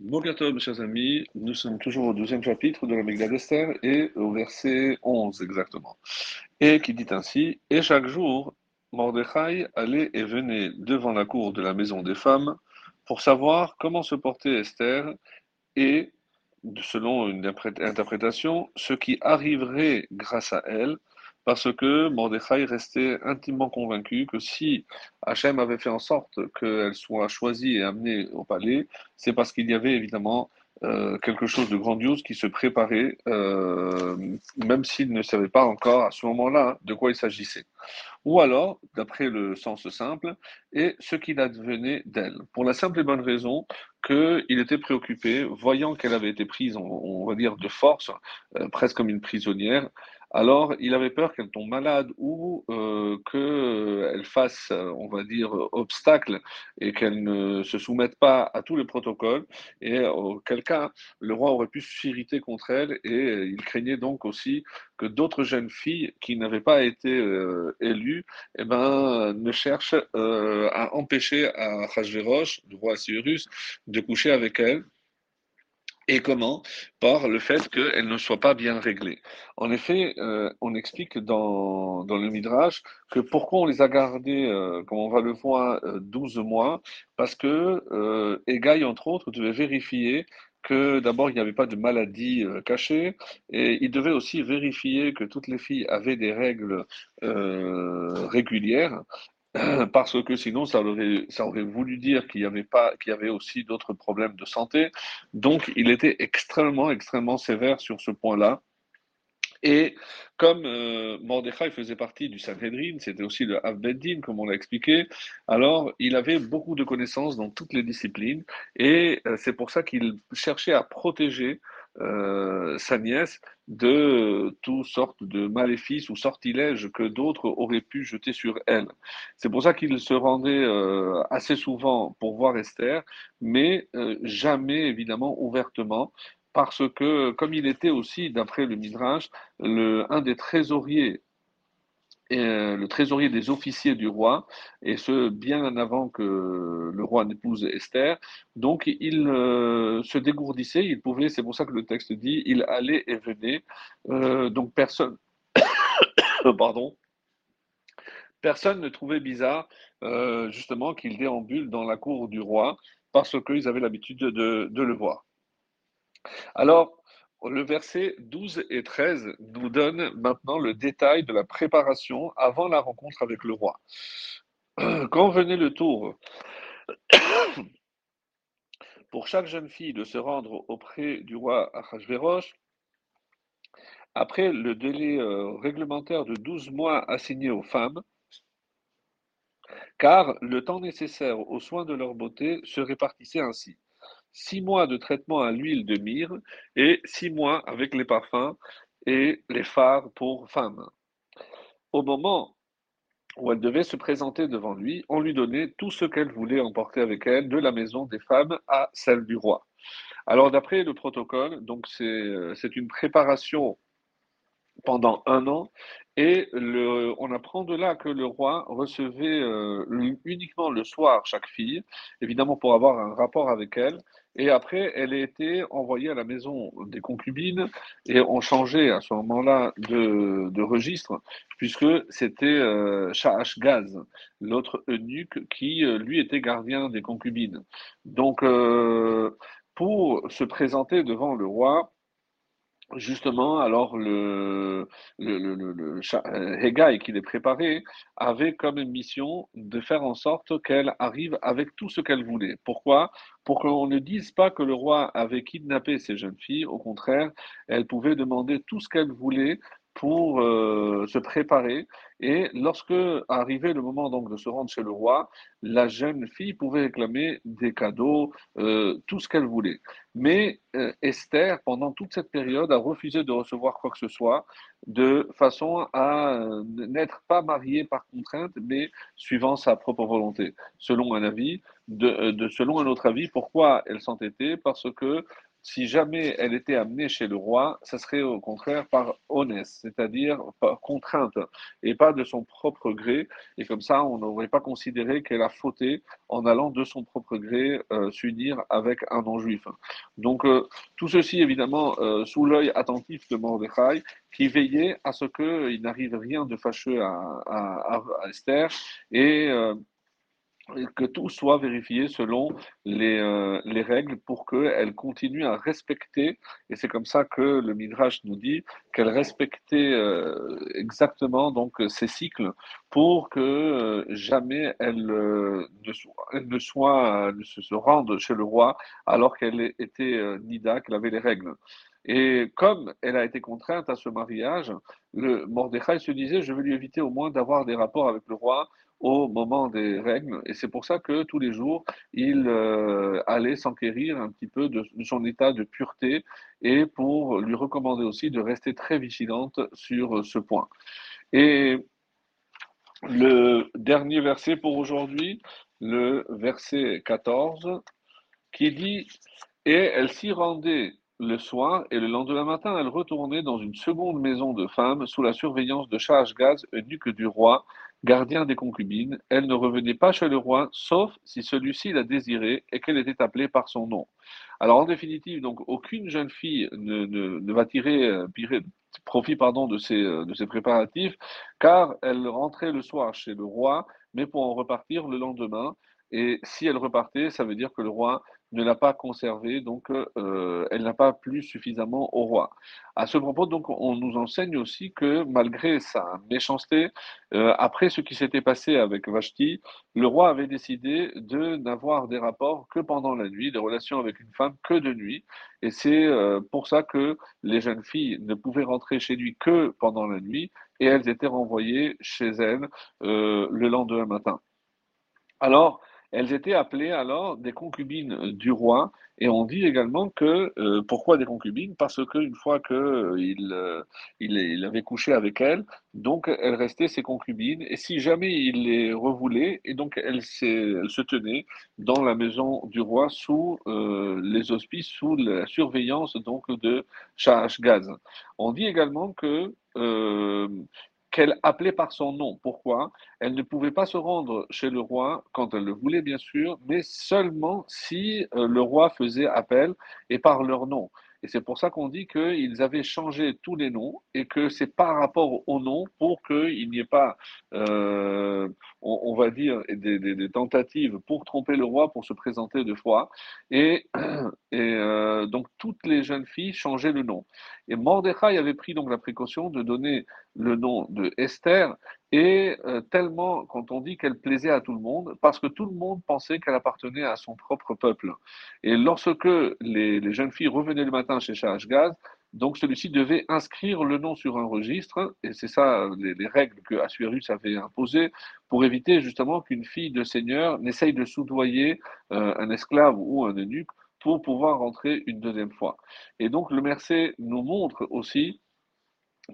Bonjour chers amis, nous sommes toujours au deuxième chapitre de la Megillah d'Esther et au verset 11 exactement. Et qui dit ainsi Et chaque jour, Mordechai allait et venait devant la cour de la maison des femmes pour savoir comment se portait Esther et, selon une interprétation, ce qui arriverait grâce à elle, parce que Mordechai restait intimement convaincu que si Hachem avait fait en sorte qu'elle soit choisie et amenée au palais, c'est parce qu'il y avait évidemment euh, quelque chose de grandiose qui se préparait, euh, même s'il ne savait pas encore à ce moment-là de quoi il s'agissait. Ou alors, d'après le sens simple, et ce qu'il advenait d'elle. Pour la simple et bonne raison qu'il était préoccupé, voyant qu'elle avait été prise, on, va dire, de force, euh, presque comme une prisonnière, alors il avait peur qu'elle tombe malade ou euh, qu'elle fasse, on va dire, obstacle et qu'elle ne se soumette pas à tous les protocoles, et auquel cas le roi aurait pu s'irriter contre elle, et il craignait donc aussi que d'autres jeunes filles qui n'avaient pas été euh, élues eh ben, ne cherchent euh, à empêcher à Hachvérosh, le roi Cyrus, de coucher avec elle et comment? Par le fait qu'elle ne soit pas bien réglée. En effet, euh, on explique dans, dans, le Midrash que pourquoi on les a gardés, euh, comme on va le voir, euh, 12 mois, parce que euh, Egaï, entre autres, devait vérifier que d'abord il n'y avait pas de maladie euh, cachée. Et il devait aussi vérifier que toutes les filles avaient des règles euh, régulières parce que sinon ça aurait, voulu dire qu'il y avait pas, qu'il y avait aussi d'autres problèmes de santé. Donc il était extrêmement, extrêmement sévère sur ce point-là. Et comme euh, Mordechai faisait partie du Sanhedrin, c'était aussi le Avbeddin, comme on l'a expliqué, alors il avait beaucoup de connaissances dans toutes les disciplines, et euh, c'est pour ça qu'il cherchait à protéger sa nièce de toutes sortes de maléfices ou sortilèges que d'autres auraient pu jeter sur elle. C'est pour ça qu'il se rendait euh, assez souvent pour voir Esther, mais euh, jamais évidemment ouvertement, parce que comme il était aussi, d'après le Midrash, le, un des trésoriers euh, le trésorier des officiers du roi, et ce bien avant que le roi n'épouse Esther. Donc il euh, se dégourdissait, il pouvait, c'est pour ça que le texte dit, il allait et venait. Euh, donc personne, pardon, personne ne trouvait bizarre justement qu'il déambule dans la cour du roi parce qu'ils avaient l'habitude de, de le voir. Alors, le verset 12 et 13 nous donne maintenant le détail de la préparation avant la rencontre avec le roi. Quand venait le tour pour chaque jeune fille de se rendre auprès du roi Achashverosh, après le délai euh, réglementaire de 12 mois assigné aux femmes, car le temps nécessaire aux soins de leur beauté se répartissait ainsi six mois de traitement à l'huile de myrrhe et six mois avec les parfums et les phares pour femmes. Au moment où elle devait se présenter devant lui, on lui donnait tout ce qu'elle voulait emporter avec elle de la maison des femmes à celle du roi. Alors d'après le protocole, donc c'est euh, une préparation pendant un an et on apprend de là que le roi recevait euh, uniquement le soir chaque fille, évidemment pour avoir un rapport avec elle. Et après, elle a été envoyée à la maison des concubines et on changeait à ce moment-là de, registre, puisque c'était euh, Gaz, l'autre eunuque, qui euh, lui était gardien des concubines. Donc, euh, pour se présenter devant le roi, Justement, alors le, le, le, le, euh, qui l'est préparé avait comme mission de faire en sorte qu'elle arrive avec tout ce qu'elle voulait. Pourquoi? Pour qu'on ne dise pas que le roi avait kidnappé ces jeunes filles. Au contraire, elle pouvait demander tout ce qu'elle voulait pour euh, se préparer. Et lorsque arrivait le moment donc de se rendre chez le roi, la jeune fille pouvait réclamer des cadeaux, euh, tout ce qu'elle voulait. Mais euh, Esther, pendant toute cette période, a refusé de recevoir quoi que ce soit, de façon à n'être pas mariée par contrainte, mais suivant sa propre volonté. Selon un avis, de, selon un autre avis, pourquoi elle s'entêtait? Parce que si jamais elle était amenée chez le roi, ça serait au contraire par honnête, c'est-à-dire par contrainte, et pas de son propre gré. Et comme ça, on n'aurait pas considéré qu'elle a fauté en allant de son propre gré euh, s'unir avec un non-juif. Donc euh, tout ceci, évidemment, euh, sous l'œil attentif de Mordechai, qui veillait à ce qu'il n'arrive rien de fâcheux à, à, à Esther. Et que tout soit vérifié selon les, euh, les règles pour qu'elle continue à respecter, et c'est comme ça que le Midrash nous dit qu'elle respectait euh, exactement donc ces cycles pour que euh, jamais elle, ne soit, ne ne se, rende chez le roi alors qu'elle était nida, qu'elle avait les règles. Et comme elle a été contrainte à ce mariage, le Mordechai se disait, je vais lui éviter au moins d'avoir des rapports avec le roi au moment des règles. Et c'est pour ça que tous les jours, il euh, allait s'enquérir un petit peu de, son état de pureté et pour lui recommander aussi de rester très vigilante sur ce point. Et le dernier verset pour aujourd'hui, le verset 14, qui dit Et elle s'y rendait le soir, et le lendemain matin, elle retournait dans une seconde maison de femmes sous la surveillance de Gaz, eunuque du roi, gardien des concubines. Elle ne revenait pas chez le roi, sauf si celui-ci la désirait et qu'elle était appelée par son nom. Alors en définitive, donc aucune jeune fille ne, va tirer euh, profit pardon, de, ces, euh, de ces préparatifs, car elle rentrait le soir chez le roi, mais pour en repartir le lendemain. Et si elle repartait, ça veut dire que le roi ne l'a pas conservée, donc euh, elle n'a pas plu suffisamment au roi. À ce propos, donc, on nous enseigne aussi que malgré sa méchanceté, euh, après ce qui s'était passé avec Vashti, le roi avait décidé de n'avoir des rapports que pendant la nuit, des relations avec une femme que de nuit, et c'est euh, pour ça que les jeunes filles ne pouvaient rentrer chez lui que pendant la nuit, et elles étaient renvoyées chez elles le lendemain matin. Alors, elles étaient appelées alors des concubines du roi. Et on dit également que euh, pourquoi des concubines? Parce qu'une fois qu'il euh, il, il, avait couché avec elles, donc elles restaient ses concubines. Et si jamais il les revoulait, et donc elles, se tenaient dans la maison du roi sous euh, les auspices, sous la surveillance donc de Gaz. On dit également que qu'elle appelait par son nom. Pourquoi? Elle ne pouvait pas se rendre chez le roi quand elle le voulait, bien sûr, mais seulement si euh, le roi faisait appel et par leur nom. Et c'est pour ça qu'on dit qu'ils avaient changé tous les noms et que c'est par rapport au nom pour qu'il n'y ait pas, euh, on, va dire, des, tentatives pour tromper le roi, pour se présenter deux fois. Et, et euh, donc toutes les jeunes filles changeaient le nom. Et Mordechai avait pris donc la précaution de donner le nom de Esther et euh, tellement, quand on dit qu'elle plaisait à tout le monde, parce que tout le monde pensait qu'elle appartenait à son propre peuple. Et lorsque les, jeunes filles revenaient le matin chez Gaz, donc celui-ci devait inscrire le nom sur un registre, et c'est ça les, règles que Assuérus avait imposées, pour éviter justement qu'une fille de seigneur n'essaye de soudoyer euh, un esclave ou un eunuque pour pouvoir rentrer une deuxième fois. Et donc le Mercé nous montre aussi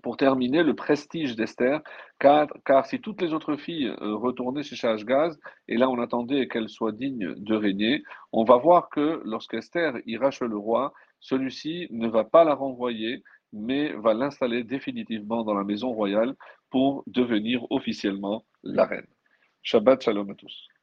pour terminer, le prestige d'Esther, car, si toutes les autres filles euh, retournaient chez Gaz, et là on attendait qu'elles soient dignes de régner, on va voir que lorsqu'Esther ira chez le roi, celui-ci ne va pas la renvoyer, mais va l'installer définitivement dans la maison royale pour devenir officiellement la reine. Shabbat shalom à tous.